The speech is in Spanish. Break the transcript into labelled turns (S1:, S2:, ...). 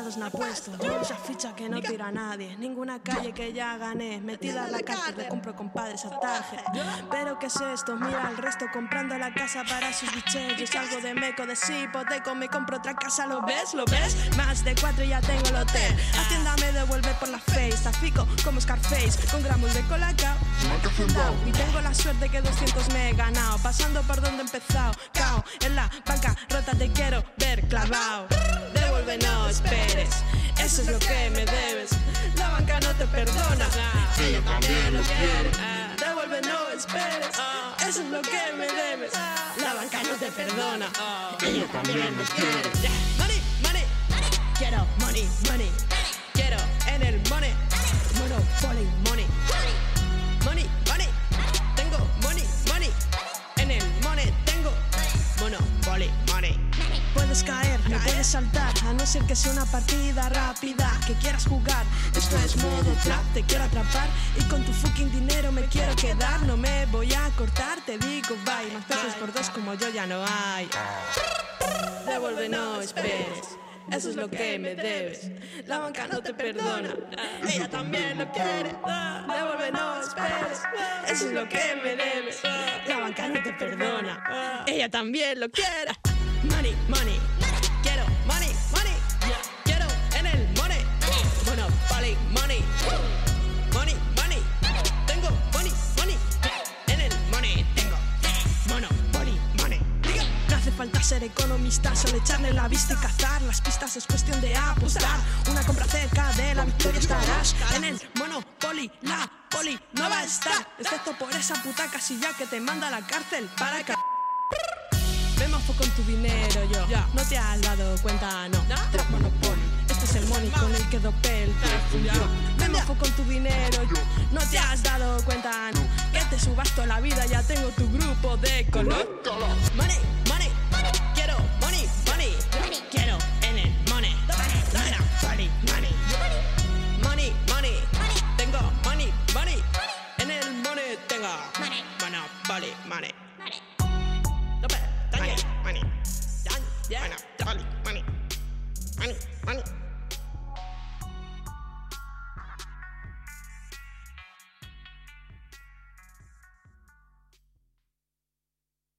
S1: lados no. Esa ficha que no tira a nadie. Ninguna calle que ya gané. Metida en la cárcel, le compro compadres a target. Pero ¿qué es esto? Mira al resto comprando la casa para sus bicheros. Algo de meco, de sí, hipoteco, me compro otra casa. ¿Lo ves? ¿Lo ves? Más de cuatro y ya tengo el hotel. Hacienda me devuelve por la face. Tafico como Scarface, con gramos de colacao. Y tengo la suerte que 200 me he ganado. Pasando por donde he empezado. Cao, en la banca rota te quiero ver clavado. Devuelve, no esperes. Eso es lo que me debes. La banca no te perdona. Ella también lo quiere. Devuelve, no esperes. Eso es lo que me debes. La banca no te perdona. Ella también lo quiere. Money, money. Quiero money, money. Quiero en el money. Monopoly, money. Money, Puedes caer, no puedes saltar, a no ser que sea una partida rápida que quieras jugar. Esto es modo trap, te quiero atrapar y con tu fucking dinero me quiero quedar. No me voy a cortar, te digo bye. Más peces por dos como yo ya no hay. Devuelve, no esperes. Eso es lo que me debes. La banca no te perdona. Ella también lo quiere. Devuelve, no esperes. Eso es lo que me debes. La banca no te perdona. Ella también lo quiere. Money, money. Falta ser economista, solo echarle la vista y cazar. Las pistas es cuestión de apostar. Una compra cerca de la victoria estarás. En el Monopoly, la poli no va a estar. Excepto por esa puta casilla que te manda a la cárcel para que. Con tu dinero yo. No te has dado cuenta, no. Trap Monopoly. Este es el money con el que dopé el. Me mofo con tu dinero yo. No te has dado cuenta, no. Que te subas toda la vida, ya tengo tu grupo de color. Money, money. money, money. Money. No better. Money, money. Done. Yeah.